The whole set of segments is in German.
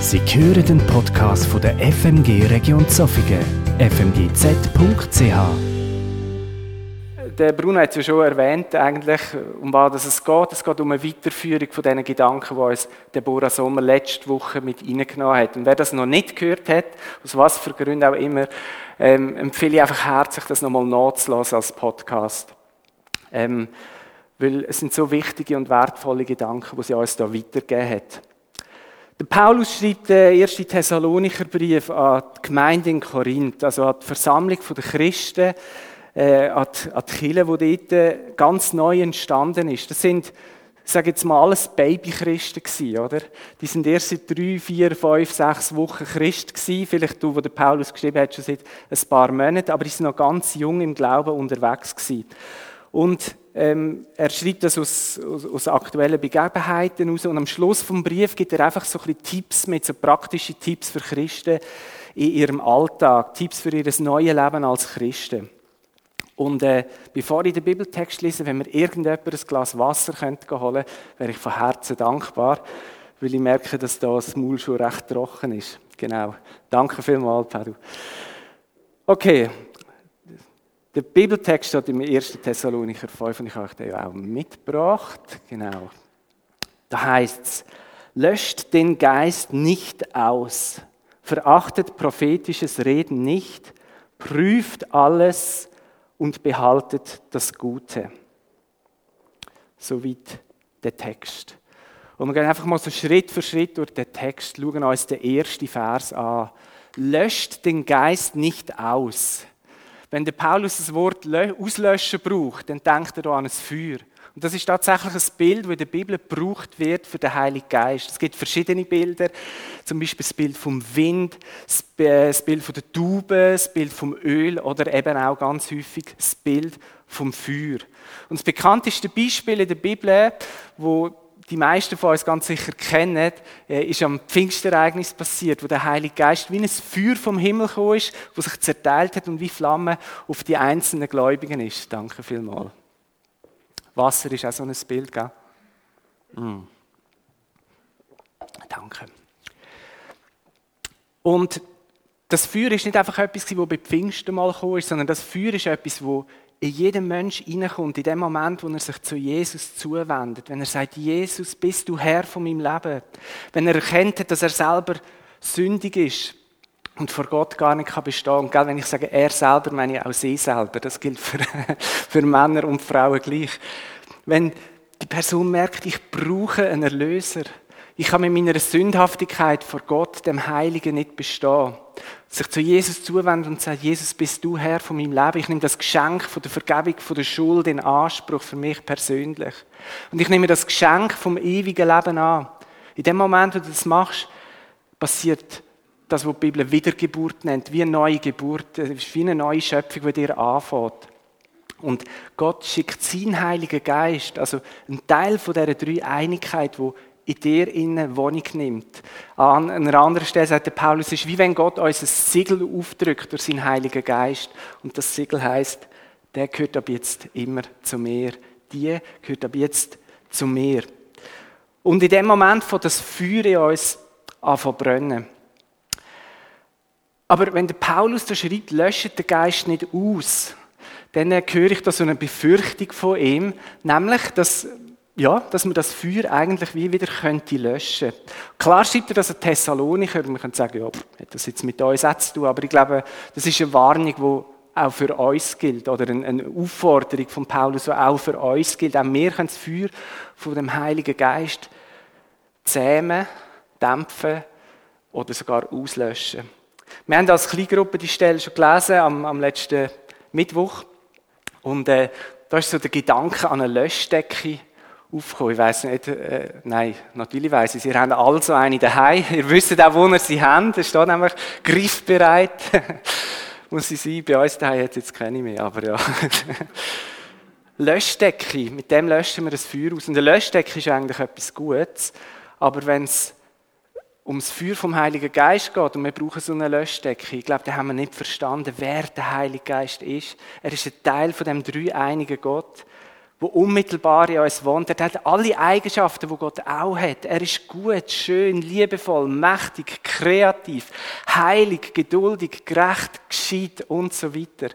Sie hören den Podcast von der FMG Region Zofingen, fmgz.ch. Der Bruno hat es ja schon erwähnt, eigentlich, um was es geht. Es geht um eine Weiterführung von diesen Gedanken, die uns Deborah Sommer letzte Woche mit reingenommen hat. Und wer das noch nicht gehört hat, aus was für Gründen auch immer, ähm, empfehle ich einfach herzlich, das nochmal nachzulassen als Podcast. Ähm, weil es sind so wichtige und wertvolle Gedanken, die sie uns da weitergegeben hat. Der Paulus schreibt den ersten Thessalonicher Brief an die Gemeinde in Korinth, also an die Versammlung der Christen, äh, an, die, an die Kirche, die dort äh, ganz neu entstanden ist. Das sind, ich sage jetzt mal, alles Babychristen gewesen, oder? Die sind erst seit drei, vier, fünf, sechs Wochen Christ gewesen. Vielleicht du, wo der Paulus geschrieben hat, schon seit ein paar Monaten, aber die sind noch ganz jung im Glauben unterwegs gewesen. Und ähm, er schreibt das aus, aus, aus, aktuellen Begebenheiten heraus und am Schluss vom Brief gibt er einfach so ein bisschen Tipps mit, so praktische Tipps für Christen in ihrem Alltag, Tipps für ihr neues Leben als Christen. Und äh, bevor ich den Bibeltext lese, wenn mir irgendjemand ein Glas Wasser könnte holen wäre ich von Herzen dankbar, weil ich merke, dass da das Maul schon recht trocken ist. Genau. Danke vielmals, Pedro. Okay, der Bibeltext steht im 1. Thessalonicher 5 und ich habe euch den auch mitgebracht. Genau. Da heißt es, löscht den Geist nicht aus, verachtet prophetisches Reden nicht, prüft alles und behaltet das Gute. Soweit der Text. Und wir gehen einfach mal so Schritt für Schritt durch den Text, schauen uns den ersten Vers an. Löscht den Geist nicht aus. Wenn der Paulus das Wort auslöschen braucht, dann denkt er an ein Feuer. Und das ist tatsächlich ein Bild, das in der Bibel gebraucht wird für den Heiligen Geist. Es gibt verschiedene Bilder, zum Beispiel das Bild vom Wind, das Bild von der Taube, das Bild vom Öl oder eben auch ganz häufig das Bild vom Feuer. Und das bekannteste Beispiel in der Bibel, wo die meisten von uns ganz sicher kennen, äh, ist am Pfingstereignis passiert, wo der Heilige Geist wie ein Feuer vom Himmel gekommen ist, wo sich zerteilt hat und wie Flamme auf die einzelnen Gläubigen ist. Danke vielmals. Wasser ist auch so ein Bild, gell? Mm. Danke. Und das Feuer ist nicht einfach etwas, das bei Pfingsten mal gekommen ist, sondern das Feuer ist etwas, das in jedem Mensch hineinkommt, in dem Moment, wo er sich zu Jesus zuwendet. Wenn er sagt, Jesus, bist du Herr von meinem Leben. Wenn er erkennt, dass er selber sündig ist und vor Gott gar nicht kann bestehen kann. Wenn ich sage, er selber, meine ich auch sie selber. Das gilt für, für Männer und Frauen gleich. Wenn die Person merkt, ich brauche einen Erlöser. Ich kann mit meiner Sündhaftigkeit vor Gott, dem Heiligen, nicht bestehen sich zu Jesus zuwendet und sagt, Jesus, bist du Herr von meinem Leben. Ich nehme das Geschenk von der Vergebung von der Schuld in Anspruch für mich persönlich. Und ich nehme das Geschenk vom ewigen Leben an. In dem Moment, wo du das machst, passiert das, was die Bibel Wiedergeburt nennt, wie eine neue Geburt, es ist wie eine neue Schöpfung, die dir anfängt. Und Gott schickt seinen Heiligen Geist, also ein Teil von dieser drei Einigkeit, wo in dir innen Wohnung nimmt. An einer anderen Stelle sagt der Paulus, es ist wie wenn Gott uns ein Siegel aufdrückt durch seinen Heiligen Geist. Und das Siegel heißt, der gehört ab jetzt immer zu mir. Die gehört ab jetzt zu mir. Und in dem Moment, wo das Feuer in uns anfängt brennen. Aber wenn der Paulus da schreibt, löscht der Geist nicht aus, dann höre ich da so eine Befürchtung von ihm, nämlich, dass ja, dass man das Feuer eigentlich wie wieder könnte löschen Klar schreibt er das an Thessalonicher, man könnte sagen, ja, hat das jetzt mit uns auch zu tun, aber ich glaube, das ist eine Warnung, die auch für uns gilt, oder eine Aufforderung von Paulus, die auch für uns gilt. Auch wir können das Feuer von dem Heiligen Geist zähmen, dämpfen oder sogar auslöschen. Wir haben als Kleingruppe die Stelle schon gelesen am, am letzten Mittwoch und äh, da ist so der Gedanke an eine Löschdecke aufgekommen. Ich weiß nicht, äh, nein, natürlich weiß ich, ihr habt also eine daheim. Ihr wisst auch, wo ihr sie habt. Es steht nämlich griffbereit. Muss sie sein. Bei uns daheim hat jetzt keine mehr, aber ja. Löschdecke, mit dem löschen wir das Feuer aus. Und eine Löschdecke ist eigentlich etwas Gutes, aber wenn es ums Feuer vom Heiligen Geist geht und wir brauchen so eine Löschdecke, ich glaube, da haben wir nicht verstanden, wer der Heilige Geist ist. Er ist ein Teil von dem dreieinigen Gott wo unmittelbar in uns wohnt. Er hat alle Eigenschaften, die Gott auch hat. Er ist gut, schön, liebevoll, mächtig, kreativ, heilig, geduldig, gerecht, gescheit und so weiter.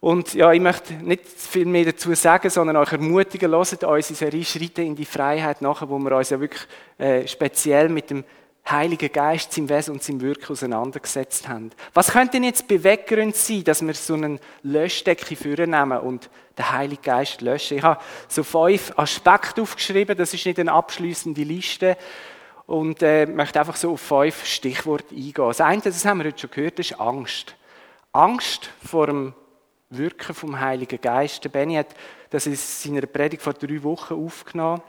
Und ja, ich möchte nicht viel mehr dazu sagen, sondern euch ermutigen, hört uns in Serie Schritte in die Freiheit nachher, wo wir uns ja wirklich äh, speziell mit dem Heiligen Geist, seinem Wesen und seinem Wirken auseinandergesetzt haben. Was könnte denn jetzt Beweggrund sein, dass wir so einen Löschdecke vornehmen und den Heiligen Geist löschen? Ich habe so fünf Aspekte aufgeschrieben, das ist nicht eine abschließende Liste und äh, möchte einfach so auf fünf Stichworte eingehen. Das eine, das haben wir heute schon gehört, ist Angst. Angst vor dem Wirken vom Heiligen Geist. Der Benny hat das in seiner Predigt vor drei Wochen aufgenommen.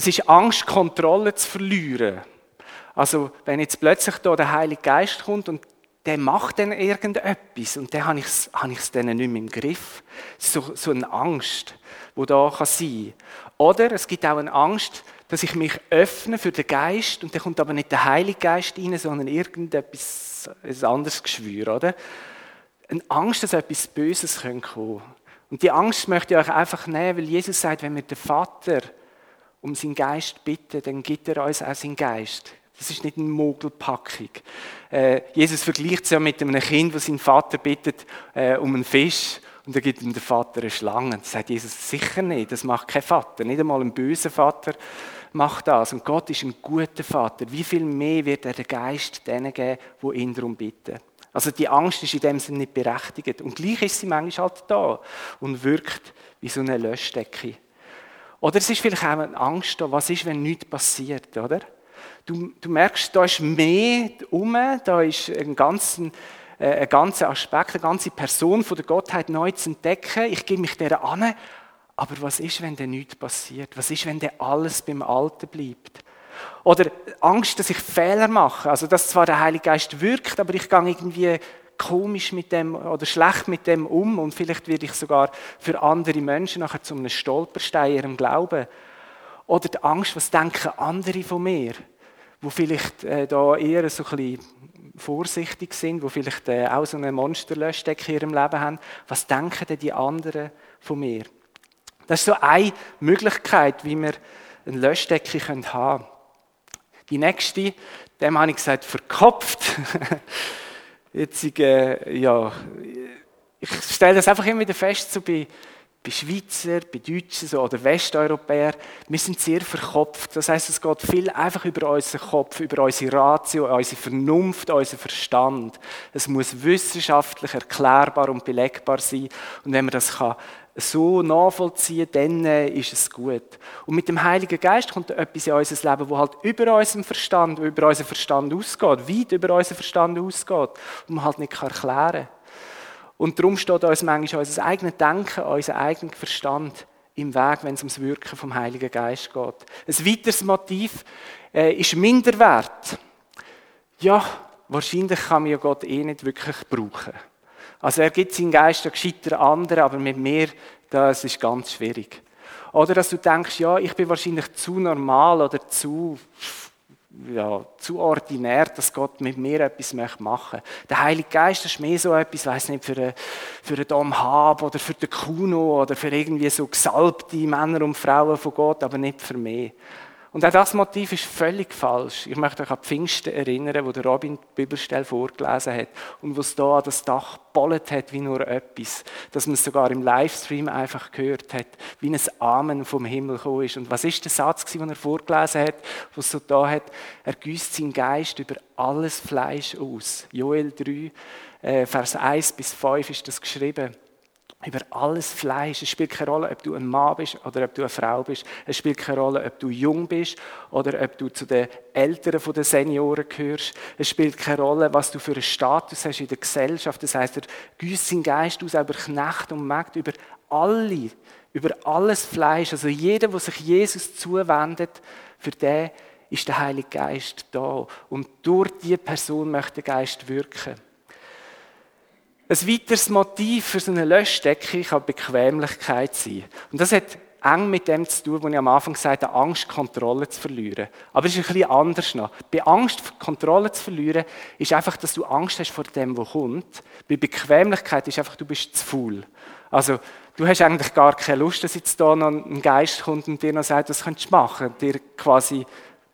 Es ist Angst, Kontrolle zu verlieren. Also, wenn jetzt plötzlich da der Heilige Geist kommt und der macht dann irgendetwas und dann habe ich es habe dann nicht mehr im Griff. So, so eine Angst, die da kann sein Oder es gibt auch eine Angst, dass ich mich öffne für den Geist und dann kommt aber nicht der Heilige Geist rein, sondern irgendetwas ein anderes Geschwür, oder? Eine Angst, dass etwas Böses kommen könnte. Und die Angst möchte ich euch einfach nehmen, weil Jesus sagt, wenn wir den Vater um seinen Geist bitten, dann gibt er uns auch seinen Geist. Das ist nicht eine Mogelpackung. Äh, Jesus vergleicht es ja mit einem Kind, das seinen Vater bittet äh, um einen Fisch und dann gibt ihm der Vater eine Schlange. Das sagt Jesus sicher nicht. Das macht kein Vater. Nicht einmal ein böser Vater macht das. Und Gott ist ein guter Vater. Wie viel mehr wird er den Geist denen geben, die ihn darum bitten? Also die Angst ist in dem Sinne nicht berechtigt. Und gleich ist sie manchmal halt da und wirkt wie so eine Löschdecke. Oder es ist vielleicht auch eine Angst was ist, wenn nichts passiert, oder? Du, du merkst, da ist mehr um, da ist ein ganzen, äh, ein ganzer Aspekt, eine ganze Person von der Gottheit neu zu entdecken. Ich gebe mich der an. Aber was ist, wenn da nichts passiert? Was ist, wenn da alles beim Alten bleibt? Oder Angst, dass ich Fehler mache. Also, dass zwar der Heilige Geist wirkt, aber ich gehe irgendwie komisch mit dem oder schlecht mit dem um und vielleicht werde ich sogar für andere Menschen nachher zu einem Stolperstein ihrem Glauben. Oder die Angst, was denken andere von mir, wo vielleicht äh, da eher so ein bisschen vorsichtig sind, wo vielleicht äh, auch so eine Monsterlöschdecke in ihrem Leben haben. Was denken denn die anderen von mir? Das ist so eine Möglichkeit, wie wir eine Löschdecke haben können. Die nächste, dem habe ich gesagt, verkopft. Jetzt, äh, ja, ich stelle das einfach immer wieder fest, so bei, bei Schweizer, bei Deutschen so, oder Westeuropäer, wir sind sehr verkopft. Das heißt, es geht viel einfach über unseren Kopf, über unsere Ratio, unsere Vernunft, unseren Verstand. Es muss wissenschaftlich erklärbar und belegbar sein. Und wenn man das kann so nachvollziehen, dann äh, ist es gut. Und mit dem Heiligen Geist kommt etwas in unser Leben, wo halt über unseren Verstand, über unseren Verstand ausgeht, weit über unseren Verstand ausgeht und man halt nicht erklären kann. Und darum steht uns manchmal unser eigenes Denken, unser eigener Verstand im Weg, wenn es ums Wirken vom Heiligen Geist geht. Ein weiteres Motiv äh, ist Minderwert. Ja, wahrscheinlich kann man ja Gott eh nicht wirklich brauchen. Also er gibt seinen Geist ja gescheiter anderen, aber mit mir, das ist ganz schwierig. Oder dass du denkst, ja, ich bin wahrscheinlich zu normal oder zu, ja, zu ordinär, dass Gott mit mir etwas machen möchte. Der Heilige Geist ist mehr so etwas, weiß nicht, für, einen, für einen Dom Hab oder für den Kuno oder für irgendwie so gesalbte Männer und Frauen von Gott, aber nicht für mich. Und auch das Motiv ist völlig falsch. Ich möchte euch an Pfingsten erinnern, wo der Robin die Bibelstelle vorgelesen hat und wo es da an das Dach bollet hat wie nur etwas. Dass man es sogar im Livestream einfach gehört hat, wie ein Amen vom Himmel gekommen ist. Und was ist der Satz, den er vorgelesen hat, wo es so da hat? Er gießt seinen Geist über alles Fleisch aus. Joel 3, äh, Vers 1 bis 5 ist das geschrieben über alles Fleisch. Es spielt keine Rolle, ob du ein Mann bist oder ob du eine Frau bist. Es spielt keine Rolle, ob du jung bist oder ob du zu den Älteren der Senioren gehörst. Es spielt keine Rolle, was du für einen Status hast in der Gesellschaft. Das heißt, er gießt seinen Geist aus über Knecht und Mägde, über alle, über alles Fleisch. Also jeder, der sich Jesus zuwendet, für den ist der Heilige Geist da. Und durch diese Person möchte der Geist wirken. Ein weiteres Motiv für so eine Löschdecke kann Bequemlichkeit sein. Und das hat eng mit dem zu tun, was ich am Anfang gesagt habe, Angst, Kontrolle zu verlieren. Aber es ist ein bisschen anders noch. Bei Angst, Kontrolle zu verlieren, ist einfach, dass du Angst hast vor dem, was kommt. Bei Bequemlichkeit ist einfach, du bist zu faul. Also, du hast eigentlich gar keine Lust, dass jetzt da noch ein Geist kommt und dir noch sagt, was könntest du machen. Dir quasi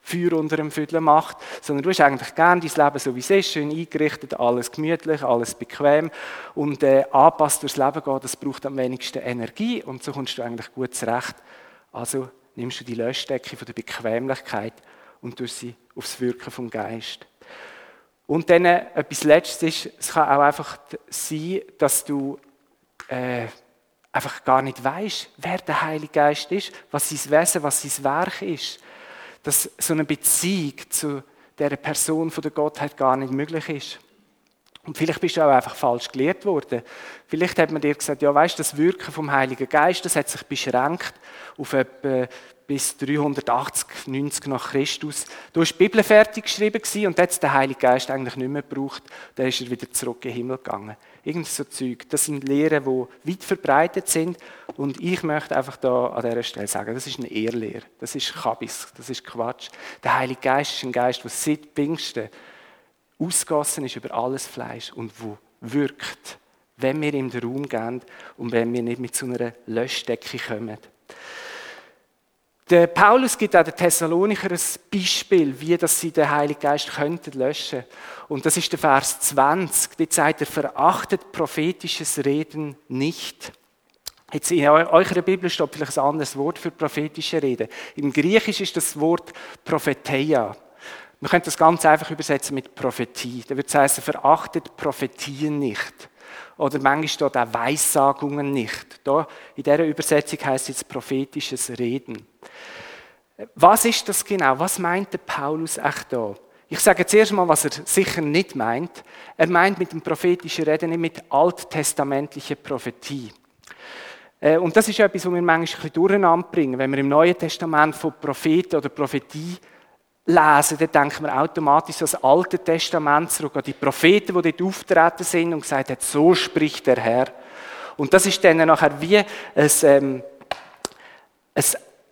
Feuer unter dem Viertel macht, sondern du hast eigentlich gern dein Leben so wie es ist, schön eingerichtet, alles gemütlich, alles bequem und äh, anpasst durchs Leben gehen, das braucht am wenigsten Energie und so kommst du eigentlich gut zurecht. Also nimmst du die Löschdecke von der Bequemlichkeit und tust sie aufs Wirken vom Geist. Und dann äh, etwas Letztes ist, es kann auch einfach sein, dass du äh, einfach gar nicht weißt, wer der Heilige Geist ist, was sein Wesen, was sein Werk ist dass so eine Beziehung zu der Person von der Gottheit gar nicht möglich ist. Und vielleicht bist du auch einfach falsch gelehrt worden. Vielleicht hat man dir gesagt, ja, weißt, das Wirken vom Heiligen Geist, das hat sich beschränkt auf etwa bis 380, 90 nach Christus. Du hast die Bibel fertig geschrieben und jetzt der Heilige Geist eigentlich nicht mehr gebraucht. Dann ist er wieder zurück in den Himmel gegangen. Irgend so Zeug. Das sind Lehren, die weit verbreitet sind. Und ich möchte einfach da an dieser Stelle sagen, das ist eine Ehrlehre. Das ist Kabis. Das ist Quatsch. Der Heilige Geist ist ein Geist, der seit Pfingsten ausgossen ist über alles Fleisch und wo wirkt, wenn wir ihm den Raum geben und wenn wir nicht mit so einer Löschdecke kommen. Der Paulus gibt auch den Thessalonicher ein Beispiel, wie das sie den Heiligen Geist könnten löschen. Und das ist der Vers 20. Dort sagt er, verachtet prophetisches Reden nicht. Jetzt in eurer Bibel steht vielleicht ein anderes Wort für prophetische Reden. Im Griechisch ist das Wort Propheteia. Man könnte das ganz einfach übersetzen mit Prophetie. Da würde es heißen, verachtet Prophetien nicht. Oder manchmal steht auch Weissagungen nicht. Da, in dieser Übersetzung heißt es prophetisches Reden. Was ist das genau? Was meint der Paulus echt da? Ich sage zuerst mal, was er sicher nicht meint. Er meint mit dem prophetischen Reden nicht mit alttestamentlicher Prophetie. Äh, und das ist etwas, was wir manchmal ein bisschen durcheinander bringen. Wenn wir im Neuen Testament von Propheten oder Prophetie lesen, dann denken wir automatisch das Alte Testament zurück, an die Propheten, die dort auftreten sind und gesagt haben, so spricht der Herr. Und das ist dann nachher wie ein, ähm, ein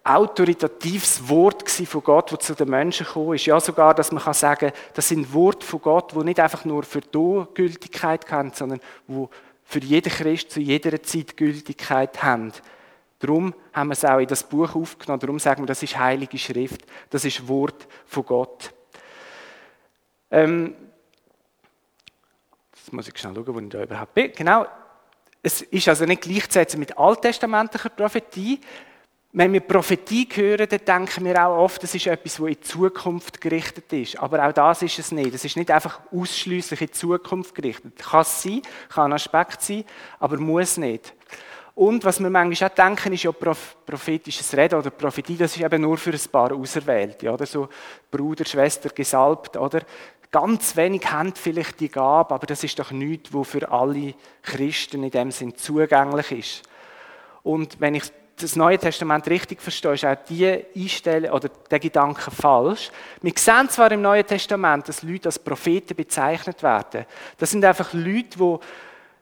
autoritatives Wort von Gott, das zu den Menschen gekommen ist. Ja, sogar, dass man kann sagen, das sind Worte von Gott, die nicht einfach nur für die Gültigkeit haben, sondern die für jeden Christ zu jeder Zeit Gültigkeit haben. Darum haben wir es auch in das Buch aufgenommen. Darum sagen wir, das ist Heilige Schrift. Das ist Wort von Gott. Ähm, jetzt muss ich schnell schauen, wo ich da überhaupt bin. Genau. Es ist also nicht gleichzusetzen mit alttestamentlicher Prophetie. Wenn wir Prophetie hören, dann denken wir auch oft, das ist etwas, das in Zukunft gerichtet ist. Aber auch das ist es nicht. Es ist nicht einfach ausschließlich in Zukunft gerichtet. Kann es sein, kann ein Aspekt sein, aber muss nicht. Und was wir manchmal auch denken, ist ja prophetisches Reden oder Prophetie, das ist eben nur für ein paar Auserwählte, oder so Bruder, Schwester, gesalbt, oder? Ganz wenig haben vielleicht die Gabe, aber das ist doch nichts, wo für alle Christen in dem Sinn zugänglich ist. Und wenn ich das Neue Testament richtig verstehe, ist auch diese Einstellung oder der Gedanke falsch. Wir sehen zwar im Neuen Testament, dass Leute als Propheten bezeichnet werden. Das sind einfach Leute, die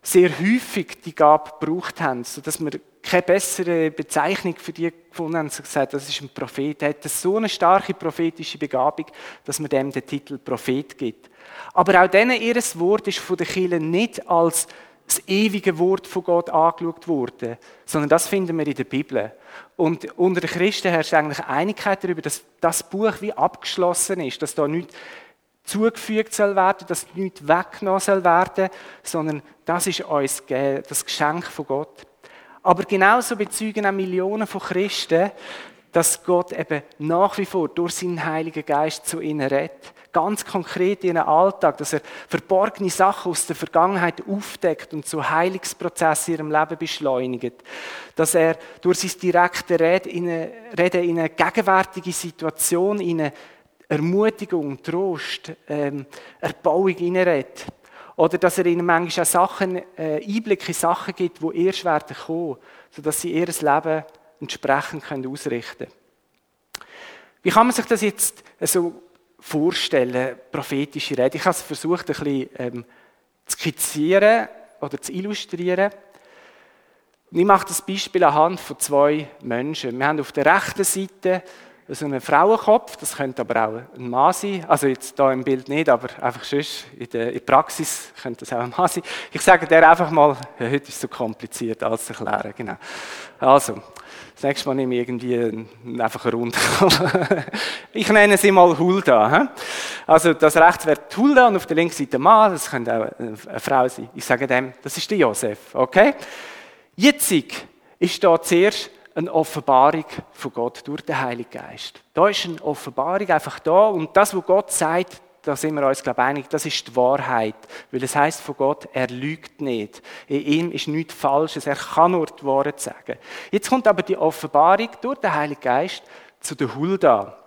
sehr häufig die Gabe gebraucht haben, sodass wir keine bessere Bezeichnung für die gefunden haben. Sie gesagt, das ist ein Prophet. Er hat so eine starke prophetische Begabung, dass man dem den Titel Prophet gibt. Aber auch denen ihres Wort ist von den Kirchen nicht als das ewige Wort von Gott angeschaut worden, sondern das finden wir in der Bibel. Und unter den Christen herrscht eigentlich Einigkeit darüber, dass das Buch wie abgeschlossen ist, dass da nichts zugefügt soll werden, dass nichts weggenommen soll werden, sondern das ist uns das Geschenk von Gott. Aber genauso bezeugen auch Millionen von Christen, dass Gott eben nach wie vor durch seinen Heiligen Geist zu ihnen redet. Ganz konkret in ihren Alltag, dass er verborgene Sachen aus der Vergangenheit aufdeckt und so Heilungsprozesse in ihrem Leben beschleunigt. Dass er durch sein direkte Reden in eine gegenwärtige Situation, in eine Ermutigung, Trost, ähm, Erbauung hineinredet. Oder dass er ihnen manchmal auch Sachen, äh, Einblicke in Sachen gibt, die erst werden kommen, sodass sie ihr Leben entsprechend können ausrichten können. Wie kann man sich das jetzt so vorstellen, prophetische Rede? Ich habe es versucht, ein bisschen ähm, zu skizzieren oder zu illustrieren. ich mache das Beispiel anhand von zwei Menschen. Wir haben auf der rechten Seite so einen Frauenkopf, das könnte aber auch ein Mann sein. Also jetzt hier im Bild nicht, aber einfach sonst in der, in der Praxis könnte das auch ein Mann sein. Ich sage dir einfach mal, ja, heute ist es so kompliziert, alles zu erklären. Genau. Also, das nächste Mal nehme ich irgendwie einfach eine Runde. ich nenne sie mal Hulda. Also das rechts wäre Hulda und auf der linken Seite Mann, das könnte auch eine Frau sein. Ich sage dem, das ist der Josef, okay? Jetzt ist da zuerst eine Offenbarung von Gott durch den Heiligen Geist. Da ist eine Offenbarung einfach da und das, was Gott sagt, da sind wir uns, glaube ich, einig, das ist die Wahrheit. Weil es heißt von Gott, er lügt nicht. In ihm ist nichts Falsches, er kann nur die Wahrheit sagen. Jetzt kommt aber die Offenbarung durch den Heiligen Geist zu der Hulda.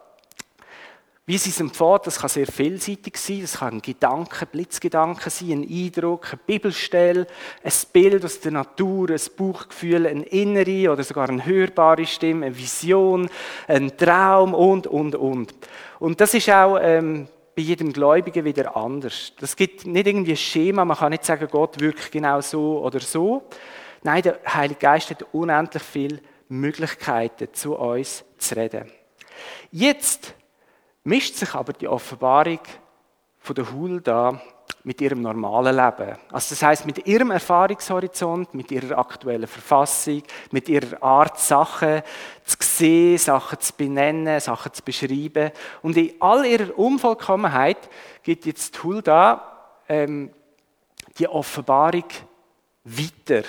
Wie sie es empfiehlt, das kann sehr vielseitig sein. Das kann ein Gedanke, Blitzgedanke sein, ein Eindruck, eine Bibelstelle, ein Bild aus der Natur, ein Bauchgefühl, eine innere oder sogar eine hörbare Stimme, eine Vision, ein Traum und, und, und. Und das ist auch ähm, bei jedem Gläubigen wieder anders. Das gibt nicht irgendwie ein Schema, man kann nicht sagen, Gott wirkt genau so oder so. Nein, der Heilige Geist hat unendlich viele Möglichkeiten, zu uns zu reden. Jetzt mischt sich aber die Offenbarung von der Hulda mit ihrem normalen Leben. Also das heißt mit ihrem Erfahrungshorizont, mit ihrer aktuellen Verfassung, mit ihrer Art, Sachen zu sehen, Sachen zu benennen, Sachen zu beschreiben. Und in all ihrer Unvollkommenheit gibt jetzt Hulda ähm, die Offenbarung weiter.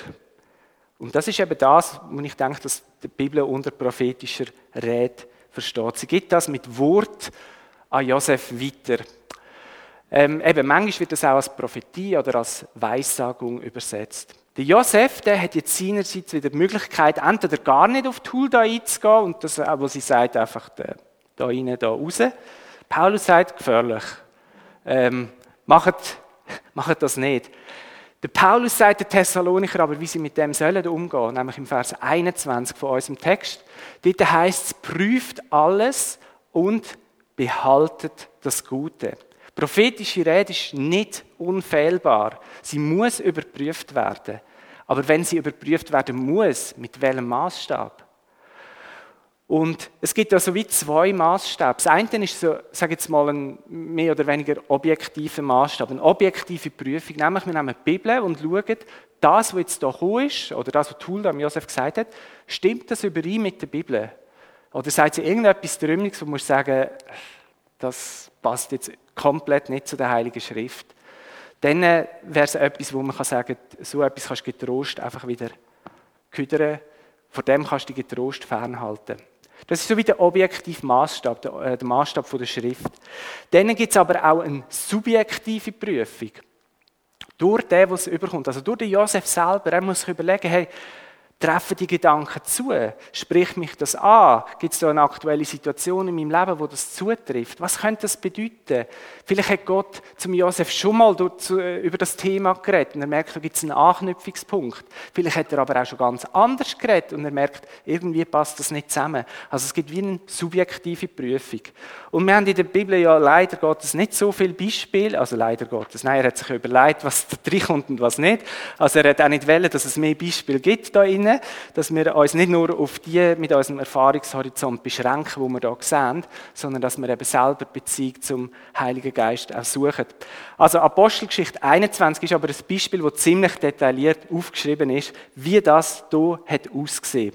Und das ist eben das, wo ich denke, dass die Bibel unter prophetischer Rede versteht. Sie gibt das mit Wort an Josef weiter. Ähm, eben, manchmal wird das auch als Prophetie oder als Weissagung übersetzt. Der Josef, der hat jetzt seinerseits wieder die Möglichkeit, entweder gar nicht auf die Hulda einzugehen und das, was sie sagt, einfach da, da rein, da raus. Paulus sagt, gefährlich. Ähm, macht, macht das nicht. Der Paulus sagt den Thessalonicher aber, wie sie mit dem sollen umgehen, nämlich im Vers 21 von unserem Text. Dort heißt es, prüft alles und behaltet das Gute. Prophetische Rede ist nicht unfehlbar. Sie muss überprüft werden. Aber wenn sie überprüft werden muss, mit welchem Maßstab? Und es gibt also wie zwei Maßstäbe. Das eine ist so, sage jetzt mal, ein mehr oder weniger objektiver Maßstab, eine objektive Prüfung. Nämlich, wir nehmen die Bibel und schauen, das, was jetzt hier ist, oder das, was Tulda Josef gesagt hat, stimmt das überein mit der Bibel? Oder sagt sie irgendetwas Trümmeliges, wo man sagen, das passt jetzt komplett nicht zu der Heiligen Schrift? Dann äh, wäre es etwas, wo man sagen kann, so etwas kannst du getrost einfach wieder küdern. Von dem kannst du dich getrost fernhalten. Das ist so wie der objektive Maßstab, der, äh, der Maßstab der Schrift. Dann gibt es aber auch eine subjektive Prüfung. Durch den, was es überkommt. Also durch den Josef selber. Er muss sich überlegen, hey, Treffen die Gedanken zu? Spricht mich das an? Gibt es da eine aktuelle Situation in meinem Leben, wo das zutrifft? Was könnte das bedeuten? Vielleicht hat Gott zum Josef schon mal äh, über das Thema geredet und er merkt, da gibt es einen Anknüpfungspunkt. Vielleicht hat er aber auch schon ganz anders geredet und er merkt, irgendwie passt das nicht zusammen. Also es gibt wie eine subjektive Prüfung. Und wir haben in der Bibel ja leider Gottes nicht so viele Beispiele, also leider Gottes, nein, er hat sich überlegt, was da drin kommt und was nicht. Also er hat auch nicht wollen, dass es mehr Beispiele gibt da innen hinein, dass wir uns nicht nur auf die mit unserem Erfahrungshorizont beschränken, wo wir hier sehen, sondern dass wir eben selber Beziehung zum Heiligen Geist auch suchen. Also Apostelgeschichte 21 ist aber ein Beispiel, das ziemlich detailliert aufgeschrieben ist, wie das hier hat ausgesehen.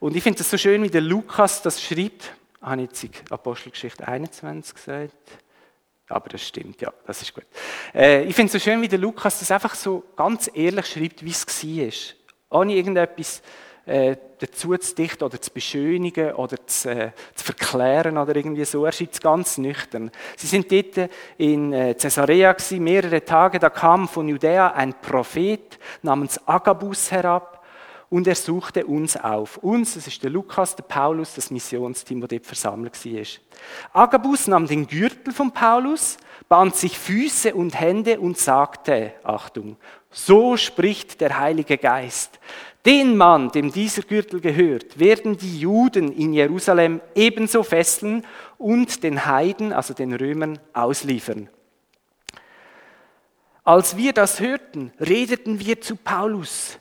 Und ich finde es so schön, wie der Lukas das schreibt. Habe ich jetzt Apostelgeschichte 21 gesagt? Aber das stimmt, ja, das ist gut. Äh, ich finde es so schön, wie der Lukas das einfach so ganz ehrlich schreibt, wie es war ohne irgendetwas äh, dazu zu dichten oder zu beschönigen oder zu, äh, zu verklären oder irgendwie so. Er es ganz nüchtern. Sie sind dort in äh, Caesarea gewesen, mehrere Tage, da kam von Judäa ein Prophet namens Agabus herab und er suchte uns auf. Uns, das ist der Lukas, der Paulus, das Missionsteam, das dort versammelt war. Agabus nahm den Gürtel von Paulus, band sich Füße und Hände und sagte, Achtung, so spricht der Heilige Geist. Den Mann, dem dieser Gürtel gehört, werden die Juden in Jerusalem ebenso fesseln und den Heiden, also den Römern, ausliefern. Als wir das hörten, redeten wir zu Paulus.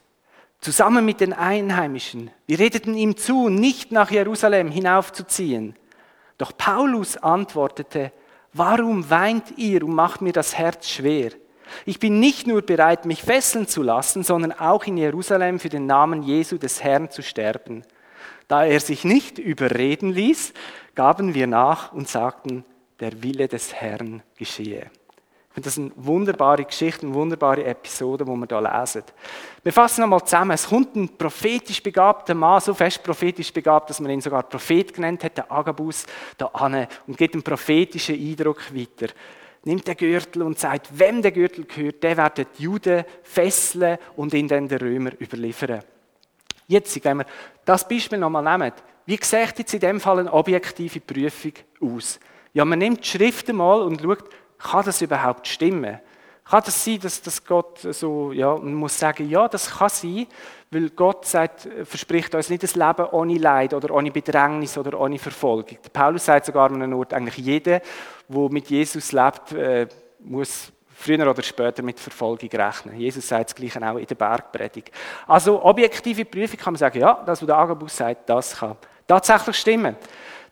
zusammen mit den Einheimischen. Wir redeten ihm zu, nicht nach Jerusalem hinaufzuziehen. Doch Paulus antwortete, warum weint ihr und macht mir das Herz schwer? Ich bin nicht nur bereit, mich fesseln zu lassen, sondern auch in Jerusalem für den Namen Jesu des Herrn zu sterben. Da er sich nicht überreden ließ, gaben wir nach und sagten, der Wille des Herrn geschehe. Ich finde das eine wunderbare Geschichte, eine wunderbare Episode, die wir hier lesen. Wir fassen nochmal zusammen. Es kommt ein prophetisch begabter Mann, so fest prophetisch begabt, dass man ihn sogar Prophet genannt hat, der Agabus, da an und gibt einen prophetischen Eindruck weiter. Nimmt den Gürtel und sagt, wem der Gürtel gehört, der wird die Juden fesseln und ihn dann den Römer überliefern. Jetzt, wenn wir das Beispiel nochmal nehmen, wie sieht jetzt in dem Fall eine objektive Prüfung aus? Ja, man nimmt die Schrift einmal und schaut, kann das überhaupt stimmen? Kann das sein, dass, dass Gott so, ja, man muss sagen, ja, das kann sein, weil Gott sagt, verspricht uns nicht ein Leben ohne Leid oder ohne Bedrängnis oder ohne Verfolgung. Der Paulus sagt sogar an einem Ort, eigentlich jeder, der mit Jesus lebt, äh, muss früher oder später mit Verfolgung rechnen. Jesus sagt es gleich auch in der Bergpredigt. Also objektive Prüfung kann man sagen, ja, das, was der Agabus sagt, das kann tatsächlich stimmen.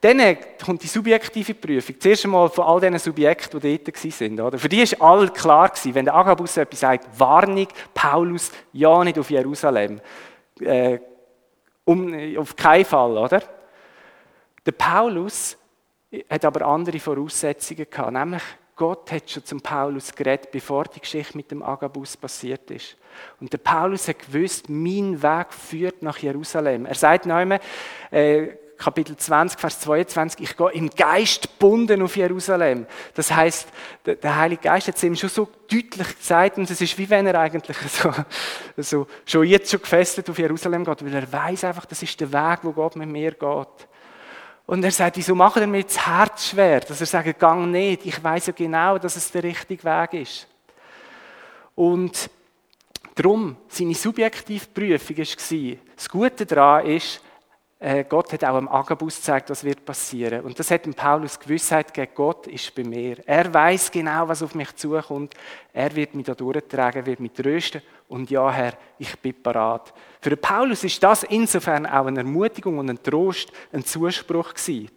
Dann kommt die subjektive Prüfung. Zuerst einmal von all diesen Subjekten, die dort waren. Oder? Für die war all klar, gewesen, wenn der Agabus etwas sagt, Warnung, Paulus, ja nicht auf Jerusalem. Äh, um, auf keinen Fall, oder? Der Paulus hat aber andere Voraussetzungen gehabt, nämlich Gott hat schon zum Paulus geredet, bevor die Geschichte mit dem Agabus passiert ist. Und der Paulus hat gewusst, mein Weg führt nach Jerusalem. Er sagt noch einmal, äh, Kapitel 20, Vers 22, ich gehe im Geist bunden auf Jerusalem. Das heißt, der Heilige Geist hat es ihm schon so deutlich gesagt und es ist wie wenn er eigentlich so, so schon jetzt schon gefesselt auf Jerusalem geht, weil er weiß einfach, das ist der Weg, wo Gott mit mir geht. Und er sagt, wieso macht er mir das Herz schwer? Dass er sagt, gang nicht. Ich weiß ja genau, dass es der richtige Weg ist. Und darum, seine subjektive Prüfung war, das Gute daran ist, Gott hat auch am Agabus gezeigt, was wird passieren. Und das hat dem Paulus Gewissheit gegeben, Gott ist bei mir. Er weiß genau, was auf mich zukommt. Er wird mich da durchtragen, wird mich trösten. Und ja, Herr, ich bin parat. Für den Paulus ist das insofern auch eine Ermutigung und ein Trost, ein Zuspruch gewesen.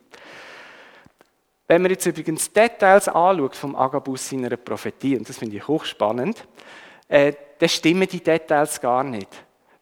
Wenn man jetzt übrigens Details anschaut vom Agabus seiner Prophetie, und das finde ich hochspannend, äh, dann stimmen die Details gar nicht.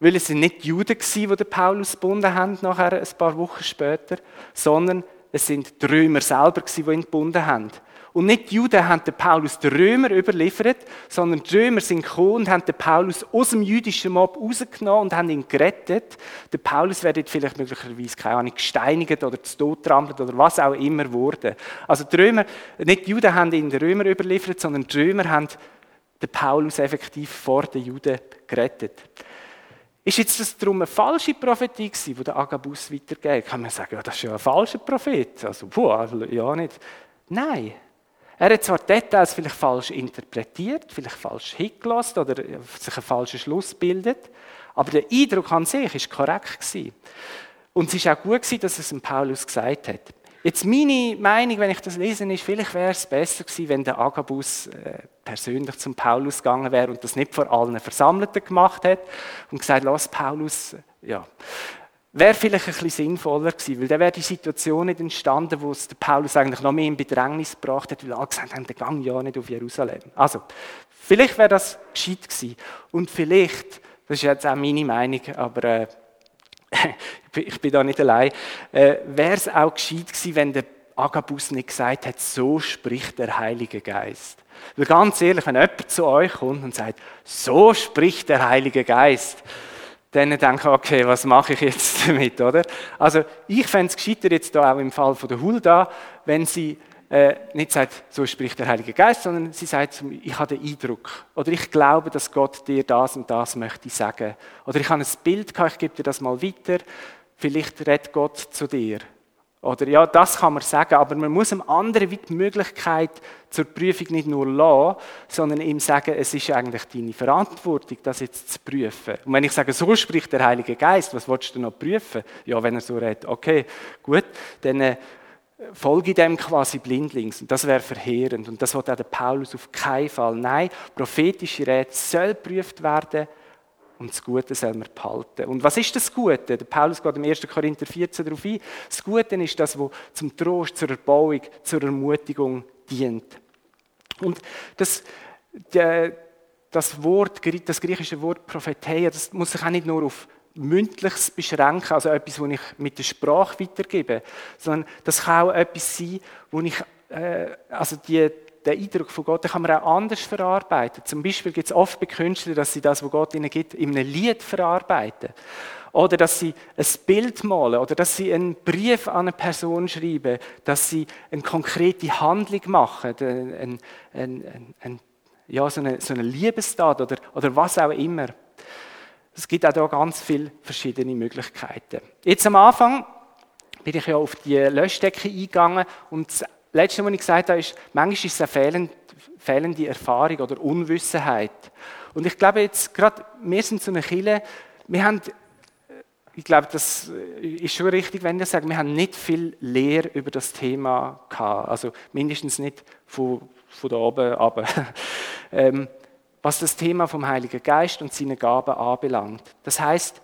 Weil es sind nicht die Juden die den Paulus gebunden haben, nachher ein paar Wochen später, sondern es sind die Römer selber die ihn gebunden haben. Und nicht die Juden haben den Paulus den Römer überliefert, sondern die Römer sind gekommen und haben den Paulus aus dem jüdischen Mob rausgenommen und haben ihn gerettet. Der Paulus wird vielleicht möglicherweise, keine Ahnung, gesteinigt oder zu Tod trampelt oder was auch immer wurde. Also die Römer, nicht die Juden haben ihn den Römer überliefert, sondern die Römer haben den Paulus effektiv vor den Juden gerettet. Ist jetzt das darum eine falsche Prophetie gewesen, die der Agabus weitergeht? Kann man sagen, ja, das ist ja ein falscher Prophet. Also, puh, also, ja nicht. Nein. Er hat zwar Details vielleicht falsch interpretiert, vielleicht falsch hingelassen oder sich einen falschen Schluss bildet, aber der Eindruck an sich ist korrekt gewesen. Und es ist auch gut gewesen, dass es Paulus gesagt hat. Jetzt meine Meinung, wenn ich das lese, ist, vielleicht wäre es besser gewesen, wenn der Agabus äh, persönlich zum Paulus gegangen wäre und das nicht vor allen Versammelten gemacht hat und gesagt, lass Paulus, ja, wäre vielleicht ein bisschen sinnvoller gewesen, weil dann wäre die Situation nicht entstanden, wo es der Paulus eigentlich noch mehr in Bedrängnis gebracht hat, weil alle gesagt haben, der Gang ja nicht auf Jerusalem. Also, vielleicht wäre das gescheit gewesen und vielleicht, das ist jetzt auch meine Meinung, aber äh, ich bin da nicht allein, äh, wäre es auch gescheit gewesen, wenn der Agabus nicht gesagt hat, so spricht der Heilige Geist. Weil ganz ehrlich, wenn jemand zu euch kommt und sagt, so spricht der Heilige Geist, dann denke ich, okay, was mache ich jetzt damit, oder? Also ich fände es gescheiter jetzt da auch im Fall von der Hulda, wenn sie äh, nicht sagt, so spricht der Heilige Geist, sondern sie sagt, ich habe den Eindruck oder ich glaube, dass Gott dir das und das möchte sagen. Oder ich habe ein Bild gehabt, ich gebe dir das mal weiter, vielleicht redet Gott zu dir. Oder ja, das kann man sagen, aber man muss dem anderen die Möglichkeit zur Prüfung nicht nur lassen, sondern ihm sagen, es ist eigentlich deine Verantwortung, das jetzt zu prüfen. Und wenn ich sage, so spricht der Heilige Geist, was willst du noch prüfen? Ja, wenn er so redet, okay, gut, dann äh, folge dem quasi blindlings. Und das wäre verheerend. Und das wird auch der Paulus auf keinen Fall. Nein, prophetische Rede soll geprüft werden und das Gute soll man behalten. Und was ist das Gute? Der Paulus geht im 1. Korinther 14 darauf ein. Das Gute ist das, was zum Trost, zur Erbauung, zur Ermutigung dient. Und das, das Wort, das griechische Wort Propheteia, das muss sich auch nicht nur auf Mündliches beschränken, also etwas, was ich mit der Sprache weitergebe, sondern das kann auch etwas sein, wo ich, äh, also die, den Eindruck von Gott, den kann man auch anders verarbeiten. Zum Beispiel gibt es oft bei Künstlern, dass sie das, was Gott ihnen gibt, in einem Lied verarbeiten. Oder dass sie ein Bild malen, oder dass sie einen Brief an eine Person schreiben, dass sie eine konkrete Handlung machen, ein, ein, ein ja, so eine, so eine Liebestat oder, oder was auch immer. Es gibt auch da ganz viele verschiedene Möglichkeiten. Jetzt am Anfang bin ich ja auf die Löschdecke eingegangen und das Letzte, was ich gesagt habe, ist, manchmal ist es eine fehlende, Erfahrung oder Unwissenheit. Und ich glaube jetzt, gerade wir sind so eine Kille, wir haben, ich glaube, das ist schon richtig, wenn ich sage, wir haben nicht viel Lehre über das Thema gehabt. Also mindestens nicht von, von da oben aber ähm, was das Thema vom Heiligen Geist und seine Gaben anbelangt. Das heißt,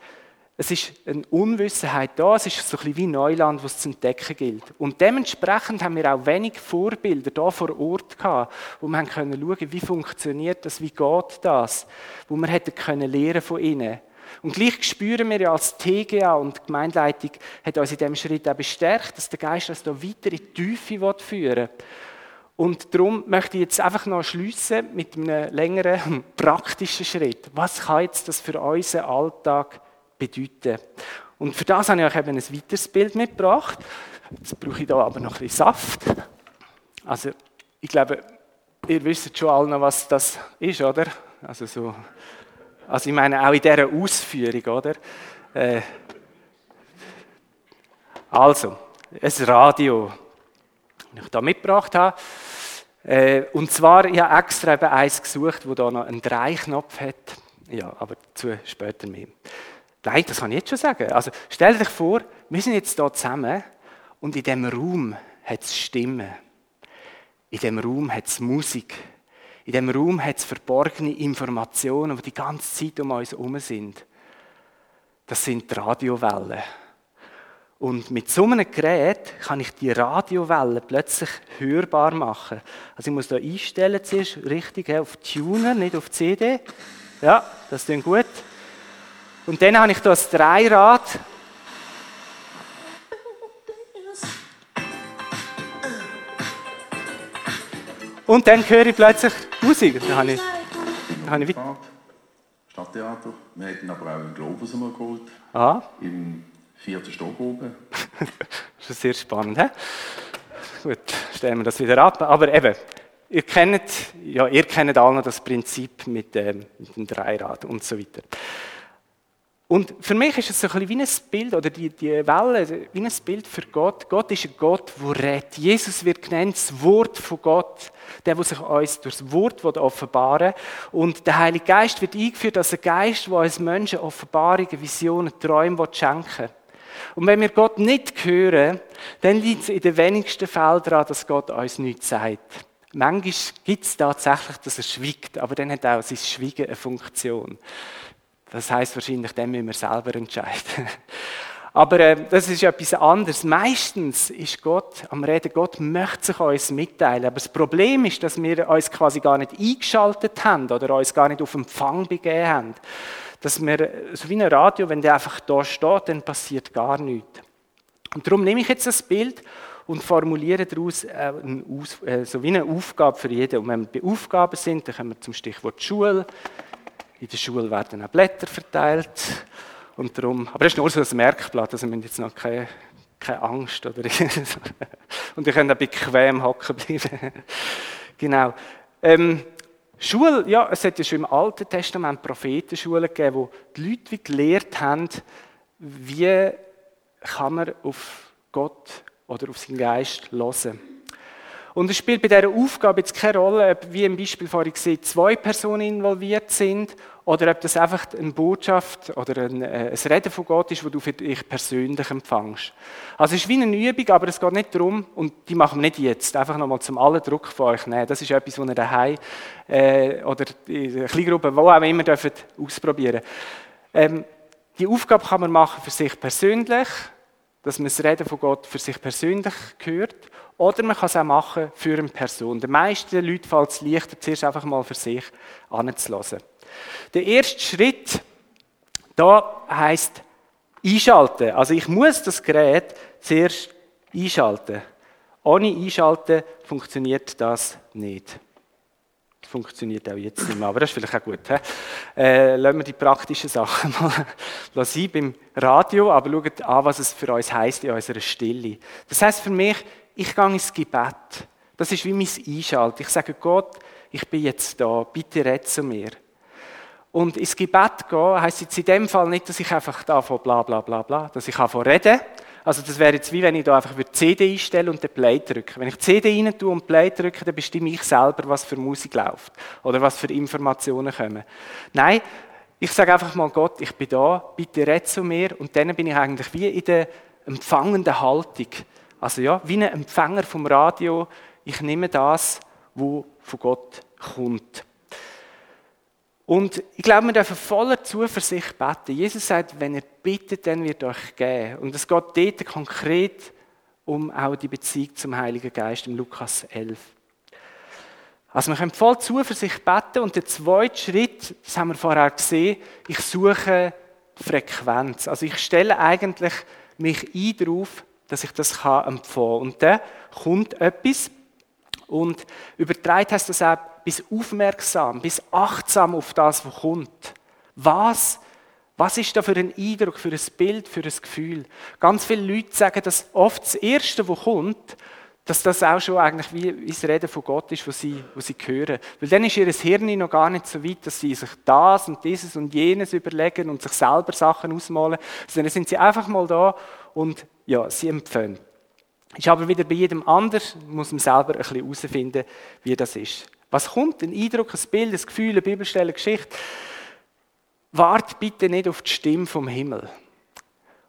es ist eine Unwissenheit da, es ist so ein bisschen wie Neuland, was zu entdecken gilt. Und dementsprechend haben wir auch wenig Vorbilder da vor Ort gehabt, wo wir können schauen, wie funktioniert das, wie geht das, wo wir hätten können lernen von ihnen. Und gleich spüren wir ja als TGA und die Gemeindeleitung hat uns in diesem Schritt auch bestärkt, dass der Geist uns da weiter in die Tiefe führen will. Und darum möchte ich jetzt einfach noch schließen mit einem längeren praktischen Schritt. Was kann jetzt das für unseren Alltag bedeuten? Und für das habe ich euch eben ein weiteres Bild mitgebracht. Jetzt brauche ich da aber noch ein bisschen Saft. Also, ich glaube, ihr wisst schon alle noch, was das ist, oder? Also, so, also ich meine auch in dieser Ausführung, oder? Äh, also, ein Radio, das ich da mitgebracht habe. Äh, und zwar, ich habe extra eben eins gesucht, wo da noch einen Dreiknopf hat. Ja, aber zu später mehr. Nein, das kann ich jetzt schon sagen. Also stell dich vor, wir sind jetzt hier zusammen und in diesem Raum hat es Stimmen. In diesem Raum hat es Musik. In diesem Raum hat es verborgene Informationen, die die ganze Zeit um uns herum sind. Das sind die Radiowellen. Und mit so einem Gerät kann ich die Radiowellen plötzlich hörbar machen. Also ich muss da einstellen zuerst richtig auf Tuner, nicht auf CD. Ja, das ist gut. Und dann habe ich da das Dreirad. Und dann höre ich plötzlich Musik. Dann habe ich, dann habe ich Stadttheater. Wir hätten aber auch einen Globus einmal geholt. Ah. Im vierten Stock oben. das ist sehr spannend. He? Gut, stellen wir das wieder ab. Aber eben, ihr kennt, ja, ihr kennt alle das Prinzip mit, ähm, mit dem Dreirad und so weiter. Und für mich ist es so ein bisschen wie ein Bild, oder die, die Welle, wie ein Bild für Gott. Gott ist ein Gott, der redet. Jesus wird genannt, das Wort von Gott, der, der sich uns durch das Wort offenbaren will. Und der Heilige Geist wird eingeführt als ein Geist, der uns Menschen Offenbarungen, Visionen, Träume schenken will. Und wenn wir Gott nicht hören, dann liegt es in den wenigsten Fällen daran, dass Gott uns nichts sagt. Manchmal gibt es tatsächlich, dass er schwiegt, aber dann hat auch sein Schweigen eine Funktion. Das heißt wahrscheinlich, dann müssen wir selber entscheiden. Aber äh, das ist etwas anderes. Meistens ist Gott am Reden, Gott möchte sich uns mitteilen. Aber das Problem ist, dass wir uns quasi gar nicht eingeschaltet haben oder uns gar nicht auf Empfang begeben haben dass wir, so wie ein Radio, wenn der einfach da steht, dann passiert gar nichts. Und darum nehme ich jetzt das Bild und formuliere daraus äh, äh, so wie eine Aufgabe für jeden. Und wenn wir bei Aufgaben sind, dann kommen wir zum Stichwort Schule. In der Schule werden auch Blätter verteilt. Und darum, aber das ist nur so ein Merkblatt, also wir haben jetzt noch keine, keine Angst. Oder und ihr könnt auch bequem hocken bleiben. genau. Ähm, Schule, ja, es hat ja schon im Alten Testament Prophetenschulen gegeben, wo die Leute wie gelehrt haben, wie kann man auf Gott oder auf seinen Geist hören. Und es spielt bei dieser Aufgabe jetzt keine Rolle, ob, wie im Beispiel vorhin gesehen, zwei Personen involviert sind oder ob das einfach eine Botschaft oder ein, äh, ein Reden von Gott ist, wo du für dich persönlich empfängst. Also es ist wie eine Übung, aber es geht nicht darum, und die machen wir nicht jetzt, einfach nochmal zum allen Druck von euch nehmen. Das ist etwas, was ihr daheim äh, oder in einer Kleingruppe, wo auch immer, dürft ausprobieren Ähm, die Aufgabe kann man machen für sich persönlich, dass man das Reden von Gott für sich persönlich hört. Oder man kann es auch machen für eine Person. Den meisten Leuten fällt es leichter, zuerst einfach mal für sich anzulassen. Der erste Schritt da heißt einschalten. Also ich muss das Gerät zuerst einschalten. Ohne Einschalten funktioniert das nicht. Das funktioniert auch jetzt nicht mehr, aber das ist vielleicht auch gut. Äh, lassen wir die praktischen Sachen mal sein beim Radio, aber schaut an, was es für uns heisst in unserer Stille. Das heißt für mich, ich gehe ins Gebet. Das ist wie mein Einschalten. Ich sage Gott, ich bin jetzt da, bitte red zu mir. Und ins Gebet gehen heisst jetzt in dem Fall nicht, dass ich einfach da von bla bla bla bla, dass ich von reden. Also das wäre jetzt wie wenn ich da einfach die CD einstelle und den Play drücke. Wenn ich die CD rein tue und Play drücke, dann bestimme ich selber, was für Musik läuft oder was für Informationen kommen. Nein, ich sage einfach mal Gott, ich bin da, bitte red zu mir und dann bin ich eigentlich wie in der empfangenden Haltung. Also ja, wie ein Empfänger vom Radio. Ich nehme das, was von Gott kommt. Und ich glaube, wir dürfen voller Zuversicht beten. Jesus sagt, wenn ihr bittet, dann wird euch geben. Und es geht dort konkret um auch die Beziehung zum Heiligen Geist im Lukas 11. Also wir können voll Zuversicht beten und der zweite Schritt, das haben wir vorher gesehen, ich suche Frequenz. Also ich stelle eigentlich mich ein darauf, dass ich das kann empfangen. Und dann kommt etwas und übertreibt heißt das auch, bis aufmerksam, bis achtsam auf das, was kommt. Was, was ist da für ein Eindruck, für ein Bild, für ein Gefühl? Ganz viele Leute sagen, dass oft das Erste, was kommt, dass das auch schon eigentlich wie das Reden von Gott ist, was sie, was sie hören. Weil dann ist ihr Hirn noch gar nicht so weit, dass sie sich das und dieses und jenes überlegen und sich selber Sachen ausmalen, sondern sind sie einfach mal da und ja, sie empfangen. Ist aber wieder bei jedem anders, muss man selber ein bisschen herausfinden, wie das ist. Was kommt? Ein Eindruck, ein Bild, ein Gefühl, eine Bibelstelle, eine Geschichte. Wart bitte nicht auf die Stimme vom Himmel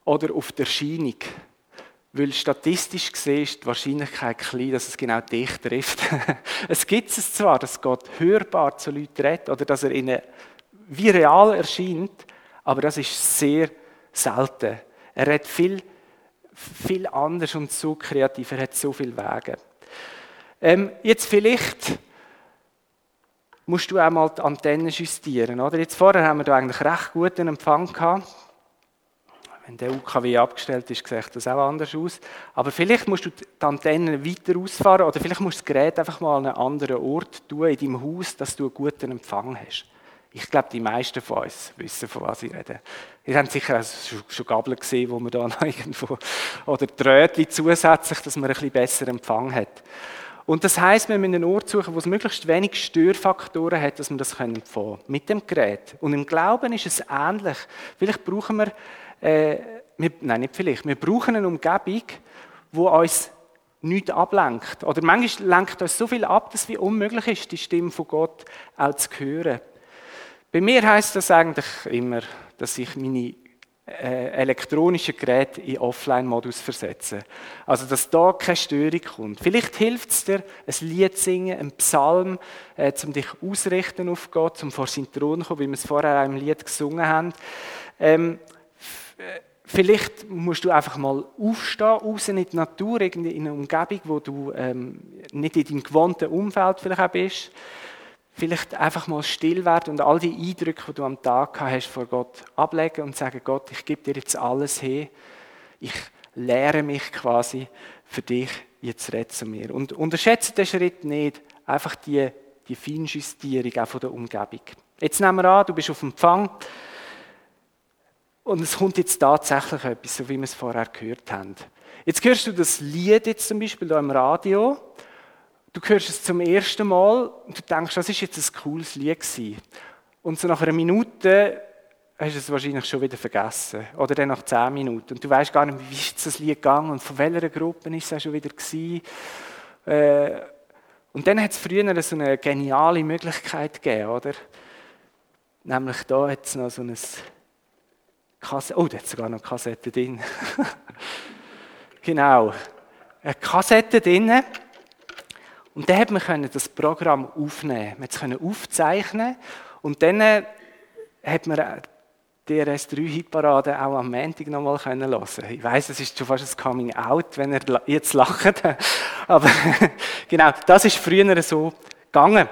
oder auf die Erscheinung. Weil statistisch gesehen ist die Wahrscheinlichkeit klein, dass es genau dich trifft. es gibt es zwar, dass Gott hörbar zu Leuten redet oder dass er ihnen wie real erscheint, aber das ist sehr selten. Er redet viel, viel anders und so kreativ, er hat so viele Wege. Ähm, jetzt vielleicht musst du auch mal die Antennen justieren. Oder? Jetzt vorher haben wir da eigentlich recht guten Empfang gehabt. Wenn der UKW abgestellt ist, sieht das auch anders aus. Aber vielleicht musst du die Antennen weiter ausfahren oder vielleicht musst du das Gerät einfach mal an einen anderen Ort tun in deinem Haus, dass du einen guten Empfang hast. Ich glaube, die meisten von uns wissen, von was ich rede. Ihr habt sicher schon, schon Gabeln gesehen, wo man da noch irgendwo, oder Trötchen zusätzlich, dass man ein bisschen besser Empfang hat. Und das heißt, wir müssen einen Ort suchen, wo es möglichst wenig Störfaktoren hat, dass wir das können empfangen mit dem Gerät. Und im Glauben ist es ähnlich. Vielleicht brauchen wir, äh, wir nein, nicht vielleicht, wir brauchen eine Umgebung, wo uns nichts ablenkt. Oder manchmal lenkt uns so viel ab, dass es unmöglich ist, die Stimme von Gott auch zu hören. Bei mir heißt das eigentlich immer, dass ich meine äh, elektronische Geräte in Offline-Modus versetzen. Also, dass da keine Störung kommt. Vielleicht hilft es dir, ein Lied zu singen, einen Psalm, äh, um dich ausrichten auf Gott, um vor seinen Thron zu kommen, wie wir es vorher auch im Lied gesungen haben. Ähm, äh, vielleicht musst du einfach mal aufstehen, raus in die Natur, in eine Umgebung, wo du ähm, nicht in deinem gewohnten Umfeld vielleicht auch bist vielleicht einfach mal still werden und all die Eindrücke, die du am Tag hast, vor Gott ablegen und sagen, Gott, ich gebe dir jetzt alles her. Ich lehre mich quasi für dich, jetzt red zu mir. Und unterschätze den Schritt nicht, einfach die, die Feinjustierung auch von der Umgebung. Jetzt nehmen wir an, du bist auf Empfang und es kommt jetzt tatsächlich etwas, so wie wir es vorher gehört haben. Jetzt hörst du das Lied jetzt zum Beispiel hier im Radio Du hörst es zum ersten Mal und du denkst, das ist jetzt ein cooles Lied gewesen. Und so nach einer Minute hast du es wahrscheinlich schon wieder vergessen. Oder dann nach zehn Minuten. Und du weißt gar nicht, wie ist das Lied gegangen und von welcher Gruppe ist es schon wieder gewesen. Äh, und dann hat es früher so eine geniale Möglichkeit gegeben, oder? Nämlich da hat es noch so ein Kassette, oh, da hat sogar noch eine Kassette drin. genau. Eine Kassette drin und dann hat man das Programm aufnehmen, man konnte es aufzeichnen und dann äh, hat man äh, DRS3-Hitparade auch am Montag nochmal hören können. Ich weiß, es ist schon fast ein Coming-out, wenn ihr jetzt lacht. Aber genau, das ist früher so gegangen.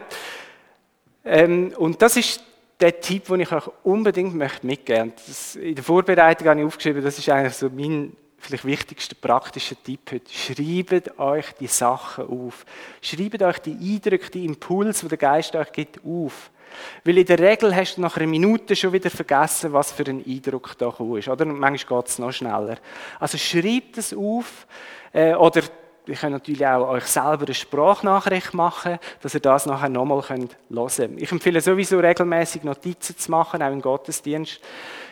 Ähm, und das ist der Tipp, den ich euch unbedingt mitgeben möchte. in der Vorbereitung habe ich aufgeschrieben, das ist eigentlich so mein vielleicht wichtigster praktischer Tipp heute. Schreibt euch die Sachen auf. Schreibt euch die Eindrücke, die Impulse, die der Geist euch gibt, auf. Weil in der Regel hast du nach einer Minute schon wieder vergessen, was für ein Eindruck da ist. Oder manchmal geht es noch schneller. Also schreibt es auf. Äh, oder ihr könnt natürlich auch euch selber eine Sprachnachricht machen, dass ihr das nachher nochmal hören könnt. Ich empfehle sowieso regelmäßig Notizen zu machen, auch im Gottesdienst.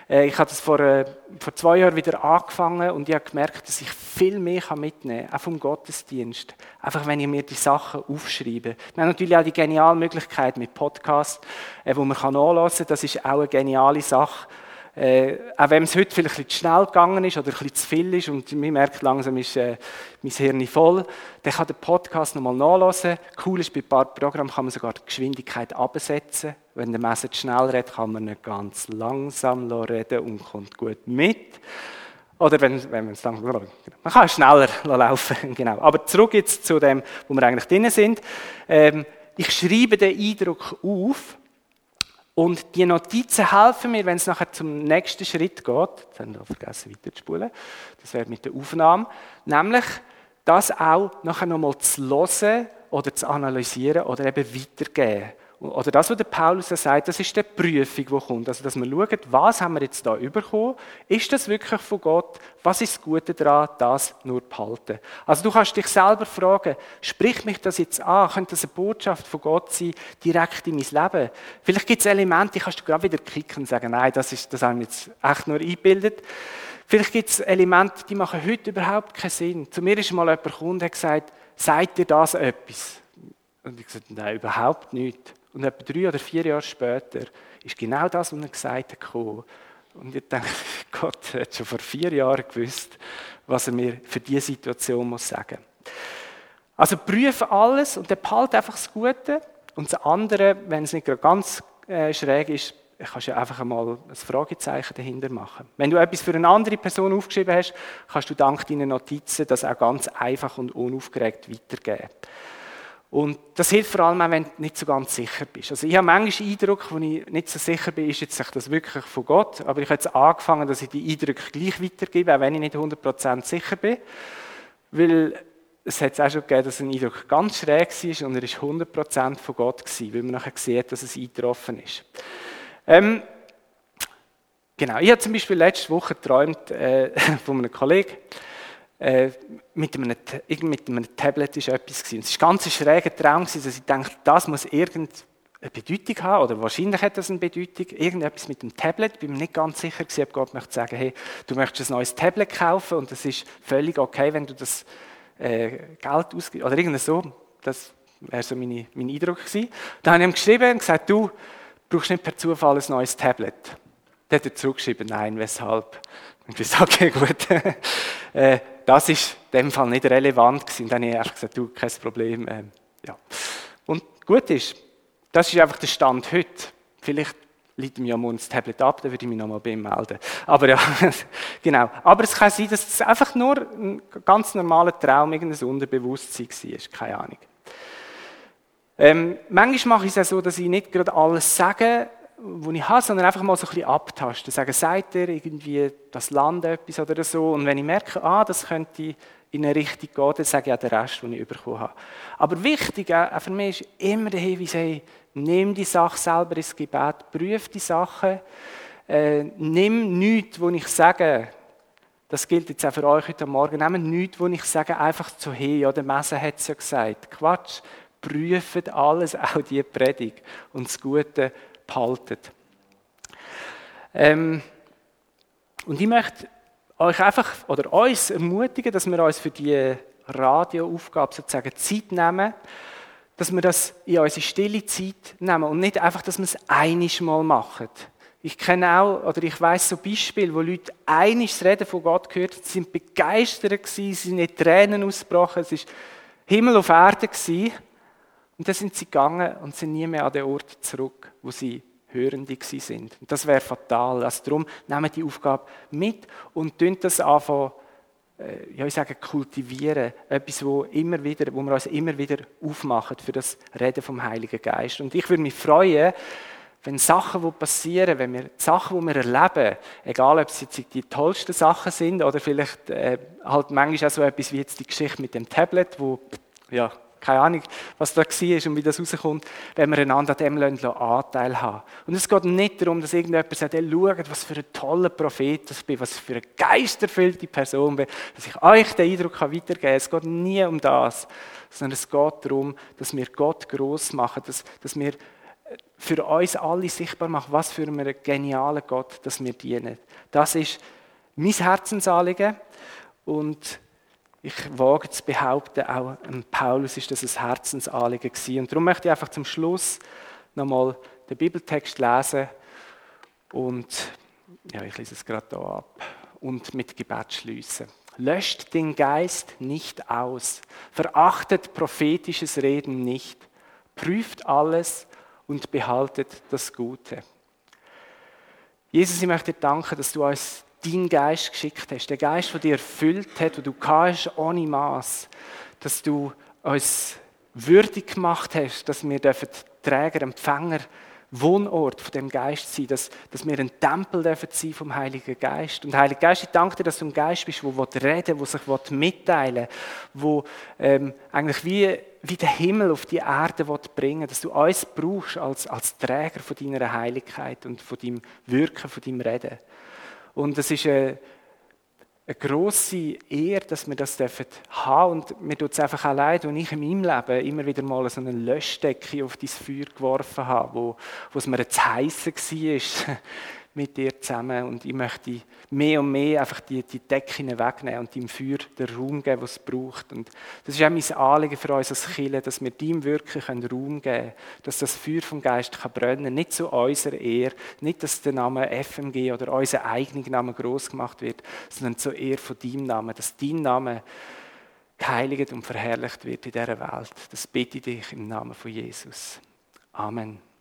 Äh, ich habe das vor, äh, vor zwei Jahren wieder angefangen und ich habe gemerkt, dass ich viel mehr mitnehmen kann, auch vom Gottesdienst. Einfach, wenn ich mir die Sachen aufschreibe. Wir haben natürlich auch die geniale Möglichkeit mit Podcasts, äh, wo man nachlesen kann. Das ist auch eine geniale Sache. Äh, auch wenn es heute vielleicht ein bisschen schnell gegangen ist oder ein bisschen zu viel ist und man merkt, langsam ist äh, mein Hirn voll, dann kann der Podcast nochmal nachlesen. Cool ist, bei ein paar Programmen kann man sogar die Geschwindigkeit absetzen. Wenn der Message schnell redet, kann man nicht ganz langsam reden und kommt gut mit. Oder wenn, wenn man es dann, man kann schneller laufen, genau. Aber zurück jetzt zu dem, wo wir eigentlich drin sind. Ähm, ich schreibe den Eindruck auf, und die Notizen helfen mir, wenn es nachher zum nächsten Schritt geht. Jetzt haben wir vergessen, weiterzuspulen. Das wäre mit der Aufnahme. Nämlich, das auch nachher nochmal zu hören oder zu analysieren oder eben weitergeben. Oder das, was der Paulus sagt, das ist die Prüfung, die kommt. Also, dass man schaut, was haben wir jetzt da bekommen? Ist das wirklich von Gott? Was ist das Gute daran, das nur behalten? Also, du kannst dich selber fragen, spricht mich das jetzt an? Könnte das eine Botschaft von Gott sein, direkt in mein Leben? Vielleicht gibt es Elemente, die kannst du gerade wieder kicken und sagen, nein, das, ist, das haben wir jetzt echt nur eingebildet. Vielleicht gibt es Elemente, die machen heute überhaupt keinen Sinn. Zu mir ist mal jemand gekommen und hat gesagt, sagt dir das etwas? Und ich gesagt, nein, überhaupt nicht. Und etwa drei oder vier Jahre später ist genau das, was er gesagt hat, gekommen. Und ich denke, Gott hat schon vor vier Jahren gewusst, was er mir für diese Situation muss sagen muss. Also prüfe alles und dann behalte einfach das Gute. Und das andere, wenn es nicht ganz äh, schräg ist, kannst du einfach einmal ein Fragezeichen dahinter machen. Wenn du etwas für eine andere Person aufgeschrieben hast, kannst du dank deiner Notizen das auch ganz einfach und unaufgeregt weitergeben. Und das hilft vor allem auch, wenn du nicht so ganz sicher bist. Also ich habe manchmal Eindruck, wo ich nicht so sicher bin, ist jetzt das wirklich von Gott. Aber ich habe jetzt angefangen, dass ich die Eindrücke gleich weitergebe, auch wenn ich nicht 100% sicher bin. Weil es hat auch schon gegeben, dass ein Eindruck ganz schräg war und er ist 100% von Gott gewesen, weil man nachher sieht, dass es eingetroffen ist. Ähm, genau, ich habe zum Beispiel letzte Woche geträumt äh, von einem Kollegen, äh, mit, einem, mit einem Tablet ist etwas gewesen. Es war ein ganz schräger Traum, dass ich dachte, das muss irgendeine Bedeutung haben, oder wahrscheinlich hat das eine Bedeutung, irgendetwas mit dem Tablet. Ich bin mir nicht ganz sicher gewesen, ob Gott möchte sagen, hey, du möchtest ein neues Tablet kaufen und das ist völlig okay, wenn du das äh, Geld ausgibst, oder irgendwie so. Das wäre so meine, mein Eindruck gewesen. Dann habe ich ihm geschrieben und gesagt, du brauchst nicht per Zufall ein neues Tablet. Dann hat er zurückgeschrieben, nein, weshalb? Und ich sage, okay, gut. äh, das ist in dem Fall nicht relevant gewesen. Dann habe ich gesagt, du, kein Problem. Ähm, ja. Und gut ist, das ist einfach der Stand heute. Vielleicht liegt mir ja morgen das Tablet ab, dann würde ich mich nochmal bei ihm melden. Aber ja, genau. Aber es kann sein, dass es einfach nur ein ganz normaler Traum, irgendein Unterbewusstsein war. Keine Ahnung. Ähm, manchmal mache ich es auch so, dass ich nicht gerade alles sage, wo ich habe, sondern einfach mal so ein bisschen abtasten. Sagen, sagt er irgendwie das Land etwas oder so? Und wenn ich merke, ah, das könnte in eine Richtung gehen, dann sage ich auch den Rest, den ich bekommen habe. Aber wichtig auch für mich ist immer der Hinweis, hey, nimm die Sache selber ins Gebet, prüf die Sachen, äh, nimm nichts, wo ich sage, das gilt jetzt auch für euch heute Morgen, nimm nichts, wo ich sage, einfach zu hey, ja, der Messe hat es ja gesagt. Quatsch, prüft alles, auch die Predigt und das Gute behalten. Ähm, und ich möchte euch einfach oder uns ermutigen, dass wir uns für die Radioaufgabe sozusagen Zeit nehmen, dass wir das in unsere stille Zeit nehmen und nicht einfach, dass wir es einiges Mal machen. Ich kenne auch, oder ich weiß so Beispiele, wo Leute einiges Reden von Gott gehört haben, sind begeistert gewesen, sind in Tränen ausgebrochen, es ist Himmel auf Erde gewesen. Und dann sind sie gegangen und sind nie mehr an den Ort zurück, wo sie Hörende sind. Und das wäre fatal. Also darum nehmen die Aufgabe mit und tun das anfangen, äh, ja, ich sage, kultivieren. Etwas, wo, immer wieder, wo wir uns immer wieder aufmachen für das Reden vom Heiligen Geist. Und ich würde mich freuen, wenn Sachen die passieren, wenn wir Sachen, die wir erleben, egal ob es jetzt die tollsten Sachen sind oder vielleicht äh, halt manchmal auch so etwas wie jetzt die Geschichte mit dem Tablet, wo ja keine Ahnung, was da war und wie das rauskommt, wenn wir einander an dem Anteil haben. Und es geht nicht darum, dass irgendjemand sagt, hey, schaut, was für ein toller Prophet ich bin, was für eine geisterfüllte Person bin, dass ich euch den Eindruck weitergeben kann. Es geht nie um das, sondern es geht darum, dass wir Gott groß machen, dass, dass wir für uns alle sichtbar machen, was für einen genialen Gott dass wir dienen. Das ist mein Herzensanliegen und ich wage zu behaupten, auch Paulus ist das ein Herzensanliegen gewesen. Und darum möchte ich einfach zum Schluss nochmal den Bibeltext lesen und ja, ich lese es gerade hier ab und mit Gebet schließen. Löscht den Geist nicht aus, verachtet prophetisches Reden nicht, prüft alles und behaltet das Gute. Jesus, ich möchte dir danken, dass du uns deinen Geist geschickt hast, der Geist, der dich erfüllt hat, den du hast ohne Maß, dass du uns würdig gemacht hast, dass wir Träger, Empfänger, Wohnort von dem Geist sein, dass, dass wir ein Tempel dürfen sein vom Heiligen Geist. Und Heiliger Geist, ich danke dir, dass du ein Geist bist, der reden will, der sich mitteilen will, der ähm, eigentlich wie, wie der Himmel auf die Erde will bringen dass du uns brauchst als, als Träger von deiner Heiligkeit und von deinem Wirken, von deinem Reden. Und es ist eine, eine grosse Ehre, dass wir das dürfen haben. Und mir tut es einfach auch leid, wenn ich in meinem Leben immer wieder mal so einen Löschdecke auf dein Feuer geworfen habe, wo, wo es mir jetzt heissen war, mit dir zusammen und ich möchte mehr und mehr einfach die, die Decken wegnehmen und dem Feuer den Raum geben, was es braucht. Und das ist auch mein Anliegen für uns als Kirche, dass wir wirklich einen Raum geben können, dass das Feuer vom Geist kann brennen nicht zu unserer Ehre, nicht, dass der Name FMG oder unser eigener Name groß gemacht wird, sondern zur Ehre von deinem Namen, dass dein Name geheiligt und verherrlicht wird in dieser Welt. Das bitte ich dich im Namen von Jesus. Amen.